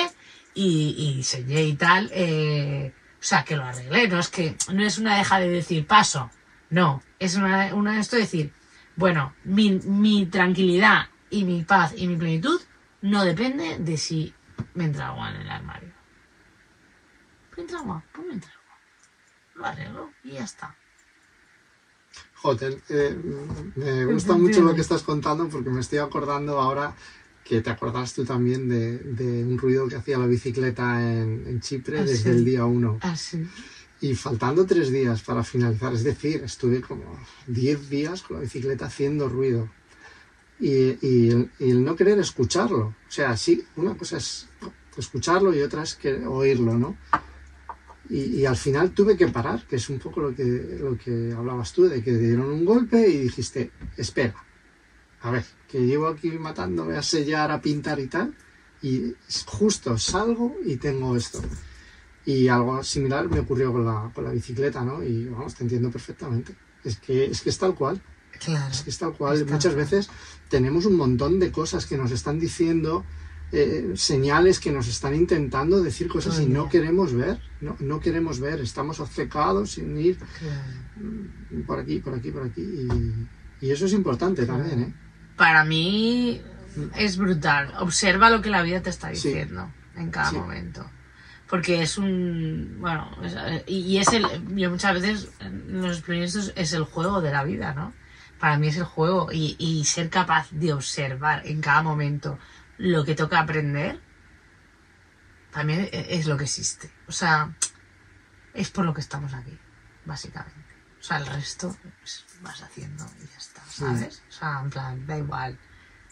y, y y tal. eh, o sea, que lo arreglé. No es que no es una deja de decir paso. No, es una, una esto de decir, bueno, mi, mi tranquilidad y mi paz y mi plenitud no depende de si me entra agua en el armario. ¿Me entra agua? Pues me entra Lo arreglo y ya está. Joder, eh, me gusta mucho lo que estás contando porque me estoy acordando ahora que te acordás tú también de, de un ruido que hacía la bicicleta en, en Chipre Ah, desde sí. el día uno. Así. Y faltando tres días para finalizar, es decir, estuve como 10 días con la bicicleta haciendo ruido. Y, y el, y el no querer escucharlo. O sea, sí, una cosa es escucharlo y otra es que oírlo, ¿no? Y, y al final tuve que parar, que es un poco lo que, lo que hablabas tú, de que te dieron un golpe y dijiste, espera, a ver, que llevo aquí matándome a sellar, a pintar y tal, y justo salgo y tengo esto. Y algo similar me ocurrió con la, con la bicicleta, ¿no? Y vamos, te entiendo perfectamente. Es que, es que es tal cual, Claro. es que es tal cual. Es Muchas veces tenemos un montón de cosas que nos están diciendo, eh, señales que nos están intentando decir cosas y no queremos ver, no, no queremos ver, estamos obcecados sin ir Claro. por aquí, por aquí, por aquí. Y, y eso es importante Claro. también, ¿eh? para mí es brutal. Observa lo que la vida te está Sí. diciendo en cada Sí. momento. Porque es un. Bueno, es- y es el. Yo muchas veces en los proyectos es el juego de la vida, ¿no? Para mí es el juego. Y, y ser capaz de observar en cada momento lo que toca aprender, mí e- es lo que existe. O sea, es por lo que estamos aquí, básicamente. O sea, el resto pues, vas haciendo y ya está, ¿sabes? O sea, en plan, da igual,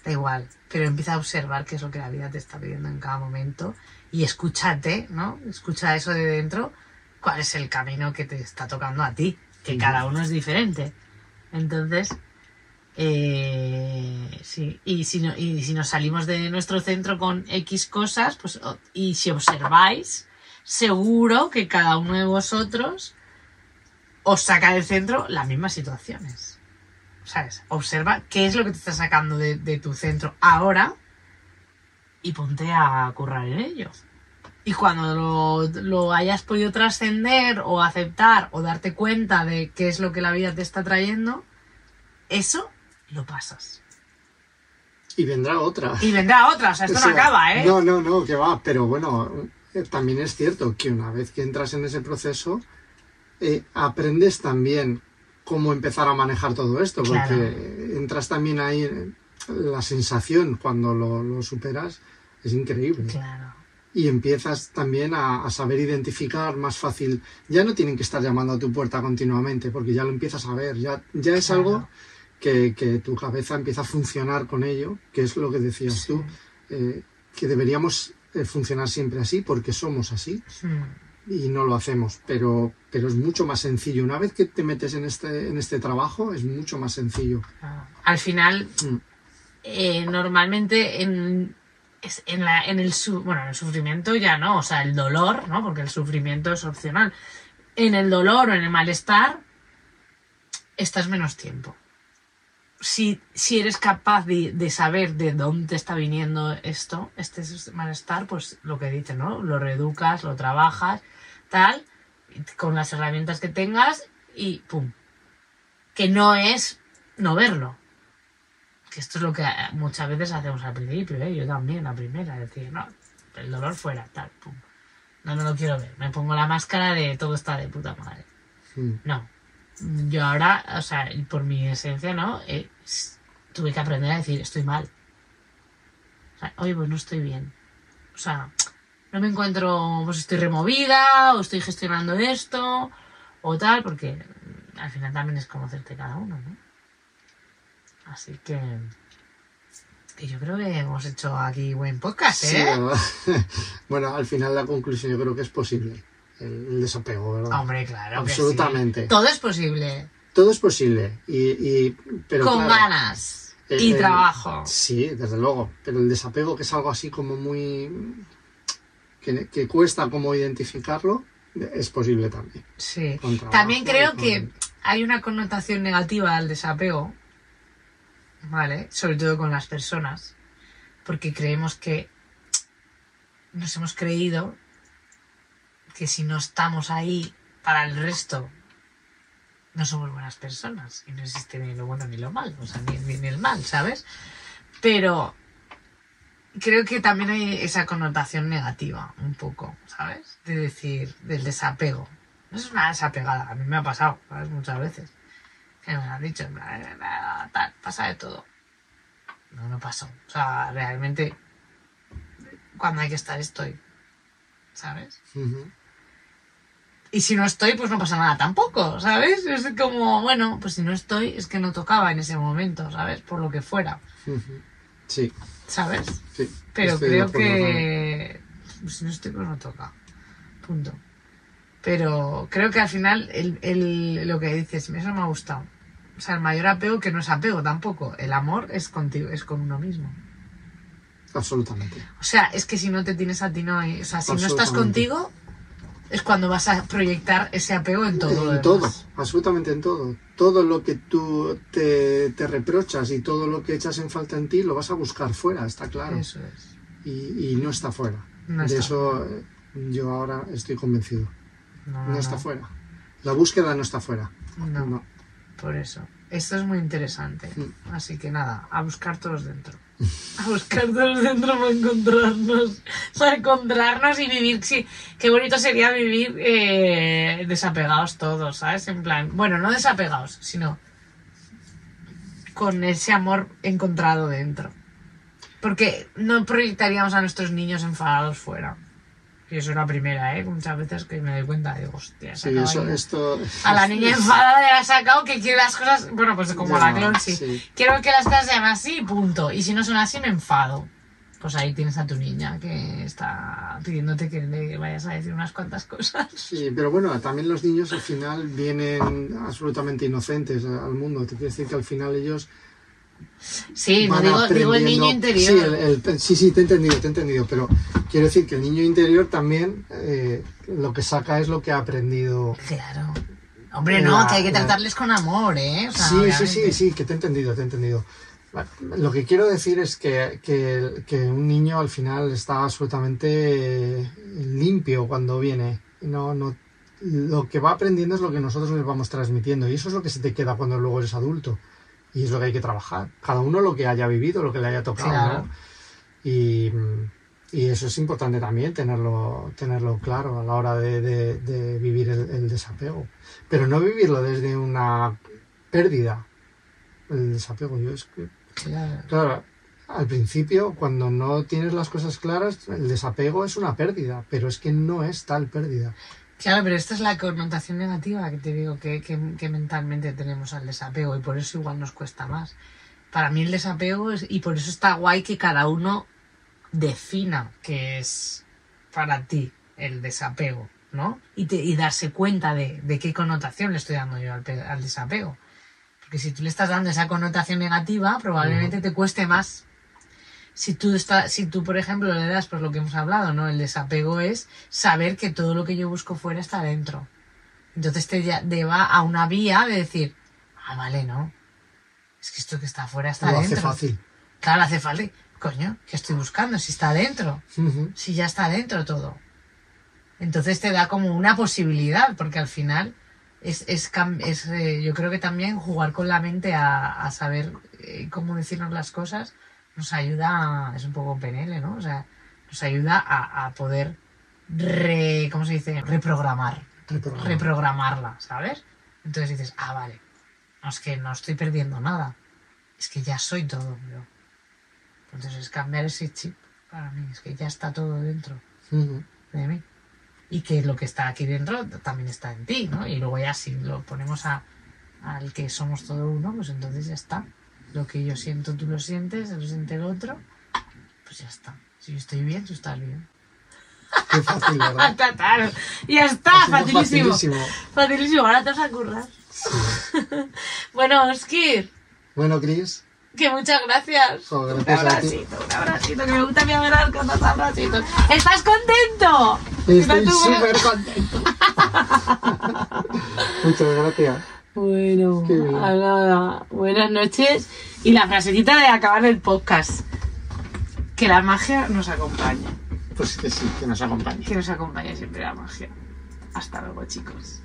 da igual. Pero empieza a observar qué es lo que la vida te está pidiendo en cada momento y escúchate, ¿no? Escucha eso de dentro, cuál es el camino que te está tocando a ti, que cada uno es diferente. Entonces, eh, sí, y si, no, y si nos salimos de nuestro centro con X cosas, pues, y si observáis, seguro que cada uno de vosotros os saca del centro las mismas situaciones. ¿Sabes? Observa qué es lo que te está sacando de, de tu centro ahora y ponte a currar en ello. Y cuando lo, lo hayas podido trascender o aceptar o darte cuenta de qué es lo que la vida te está trayendo, eso lo pasas. Y vendrá otra. Y vendrá otra, o sea, esto O sea, no acaba, ¿eh? No, no, no, que va. Pero bueno, también es cierto que una vez que entras en ese proceso, eh, aprendes también cómo empezar a manejar todo esto, porque entras también ahí, la sensación cuando lo, lo superas es increíble. Claro. Y empiezas también a, a saber identificar más fácil. Ya no tienen que estar llamando a tu puerta continuamente, porque ya lo empiezas a ver. Ya, ya es Claro. algo que, que tu cabeza empieza a funcionar con ello, que es lo que decías Sí. tú, eh, que deberíamos eh, funcionar siempre así, porque somos así y no lo hacemos. Pero, pero es mucho más sencillo. Una vez que te metes en este, en este trabajo, es mucho más sencillo. Claro. Al final, Mm. eh, normalmente en, en, la, en el su- bueno, en el sufrimiento ya no, o sea, el dolor, ¿no? Porque el sufrimiento es opcional. En el dolor o en el malestar estás menos tiempo. Si, si eres capaz de, de saber de dónde está viniendo esto, este malestar, pues lo que dice, ¿no? Lo reeducas, lo trabajas, tal, con las herramientas que tengas y ¡pum! Que no es no verlo. Que esto es lo que muchas veces hacemos al principio, ¿eh? Yo también, la primera, decir, no, el dolor fuera, tal, pum. No me lo quiero ver. Me pongo la máscara de todo está de puta madre. No. Yo ahora, o sea, por mi esencia, ¿no? Eh, tuve que aprender a decir, estoy mal. O sea, oye, pues no estoy bien. O sea, no me encuentro, pues estoy removida, o estoy gestionando esto, o tal, porque al final también es conocerte cada uno, ¿no? Así que, que yo creo que hemos hecho aquí buen podcast, Sí, ¿eh? ¿verdad? bueno, al final la conclusión yo creo que es posible. El, el desapego, ¿verdad? Hombre, claro que sí. Absolutamente. Todo es posible. Todo es posible. Y, y- pero con claro, ganas el- y trabajo. Sí, desde luego. Pero el desapego, que es algo así como muy. que, que cuesta como identificarlo, es posible también. Sí. trabajo También creo con- que hay una connotación negativa al desapego, ¿vale? Sobre todo con las personas, porque creemos que nos hemos creído que si no estamos ahí para el resto, no somos buenas personas y no existe ni lo bueno ni lo malo, o sea, ni el ni el mal, ¿sabes? Pero creo que también hay esa connotación negativa, un poco, ¿sabes? De decir, del desapego. No es una desapegada, a mí me ha pasado, ¿sabes? Muchas veces. Que me han dicho, "Eh, tal, pasa de todo. No, no pasó. O sea, realmente, cuando hay que estar, estoy. ¿Sabes? Ujú. Y si no estoy, pues no pasa nada tampoco, ¿sabes? Es como, bueno, pues si no estoy, es que no tocaba en ese momento, ¿sabes? Por lo que fuera. Sí, ¿sabes? sí. Pero estoy creo que si no estoy, pues no toca. Punto. Pero creo que al final el, el- lo que dices, eso me ha gustado. O sea, el mayor apego que no es apego tampoco. El amor es contigo, es con uno mismo. Absolutamente. O sea, es que si no te tienes a ti, no hay. O sea, si no estás contigo, es cuando vas a proyectar ese apego en todo. en todo, absolutamente en todo. Todo lo que tú te, te reprochas y todo lo que echas en falta en ti lo vas a buscar fuera, está claro. Eso es. Y, y no está fuera. No de está eso eh, yo ahora estoy convencido. No, está no. fuera. La búsqueda no está fuera. No. No. Por eso. Esto es muy interesante. Así que nada, a buscar todos dentro. A buscar todos dentro para encontrarnos. Para encontrarnos y vivir. Sí, qué bonito sería vivir eh, desapegados todos, ¿sabes? En plan, bueno, no desapegados, sino con ese amor encontrado dentro. Porque no proyectaríamos a nuestros niños enfadados fuera. Y eso es la primera, ¿eh? Muchas veces que me doy cuenta, digo, hostia, Sí, eso, esto... A la niña enfadada le ha sacado que quiere las cosas, bueno, pues como Ya, la clon, sí. sí. Quiero que las cosas sean así, punto. Y si no son así, me enfado. Pues ahí tienes a tu niña que está pidiéndote que le vayas a decir unas cuantas cosas. Sí, pero bueno, también los niños al final vienen absolutamente inocentes al mundo. Te quiero decir que al final ellos Sí, no digo, digo el niño interior. Sí, el- el- sí, sí, te he entendido, te he entendido, pero quiero decir que el niño interior también eh, lo que saca es lo que ha aprendido. Claro. Hombre, no, que hay que la- tratarles con amor, ¿eh? O sea, sí, sí, obviamente. sí, sí, que te he entendido, te he entendido. Lo que quiero decir es que, que- que un niño al final está absolutamente eh, limpio cuando viene. No, no, lo que va aprendiendo es lo que nosotros les vamos transmitiendo y eso es lo que se te queda cuando luego eres adulto. Y es lo que hay que trabajar. Cada uno lo que haya vivido, lo que le haya tocado. Claro. ¿no? Y, y eso es importante también tenerlo, tenerlo claro a la hora de, de- de vivir el, el desapego. Pero no vivirlo desde una pérdida. El desapego, yo es que Claro. Claro, al principio, cuando no tienes las cosas claras, el desapego es una pérdida, pero es que no es tal pérdida. Claro, pero esta es la connotación negativa que te digo que, que, que mentalmente tenemos al desapego y por eso igual nos cuesta más. Para mí el desapego es, y por eso está guay que cada uno defina qué es para ti el desapego, ¿no? Y, te- y darse cuenta de, de qué connotación le estoy dando yo al, al desapego. Porque si tú le estás dando esa connotación negativa, probablemente te cueste más si tú estás, si tú, por ejemplo, le das por lo que hemos hablado, ¿no? El desapego es saber que todo lo que yo busco fuera está dentro. Entonces te lleva a una vía de decir, ah, vale, no. es que esto que está afuera está Lo hace dentro. fácil. Claro, hace falta. Coño, ¿qué estoy buscando? Si está dentro. Si ya está dentro todo. Entonces te da como una posibilidad, porque al final es, es, es, eh, yo creo que también jugar con la mente a, a saber eh, cómo decirnos las cosas nos ayuda, es un poco PNL, ¿no? O sea, nos ayuda a, a poder re, ¿cómo se dice? Reprogramar Reprogramar. reprogramarla, ¿sabes? Entonces dices, ah, vale, no es que no estoy perdiendo nada, es que ya soy todo yo. Entonces es cambiar ese chip para mí, es que ya está todo dentro de mí. Y que lo que está aquí dentro también está en ti, ¿no? Y luego ya si lo ponemos a, al que somos todo uno, pues entonces ya está. Lo que yo siento, tú lo sientes, lo siente el otro, pues ya está. Si yo estoy bien, tú estás bien. Qué fácil, ¿verdad? Total. Ya está, facilísimo. facilísimo. Facilísimo, ahora te vas a currar. bueno, Oskir, Bueno, Chris, que muchas gracias. Jo, un gracias abracito, un abracito, que me gusta a mí hablar con los abracitos. ¿Estás contento? Estoy ¿Estás tú súper contento? muchas gracias. Bueno, a nada. Buenas noches. Y la frasecita de acabar el podcast. Que la magia nos acompañe. Pues que sí, que nos acompañe. Que nos acompañe siempre la magia. Hasta luego, chicos.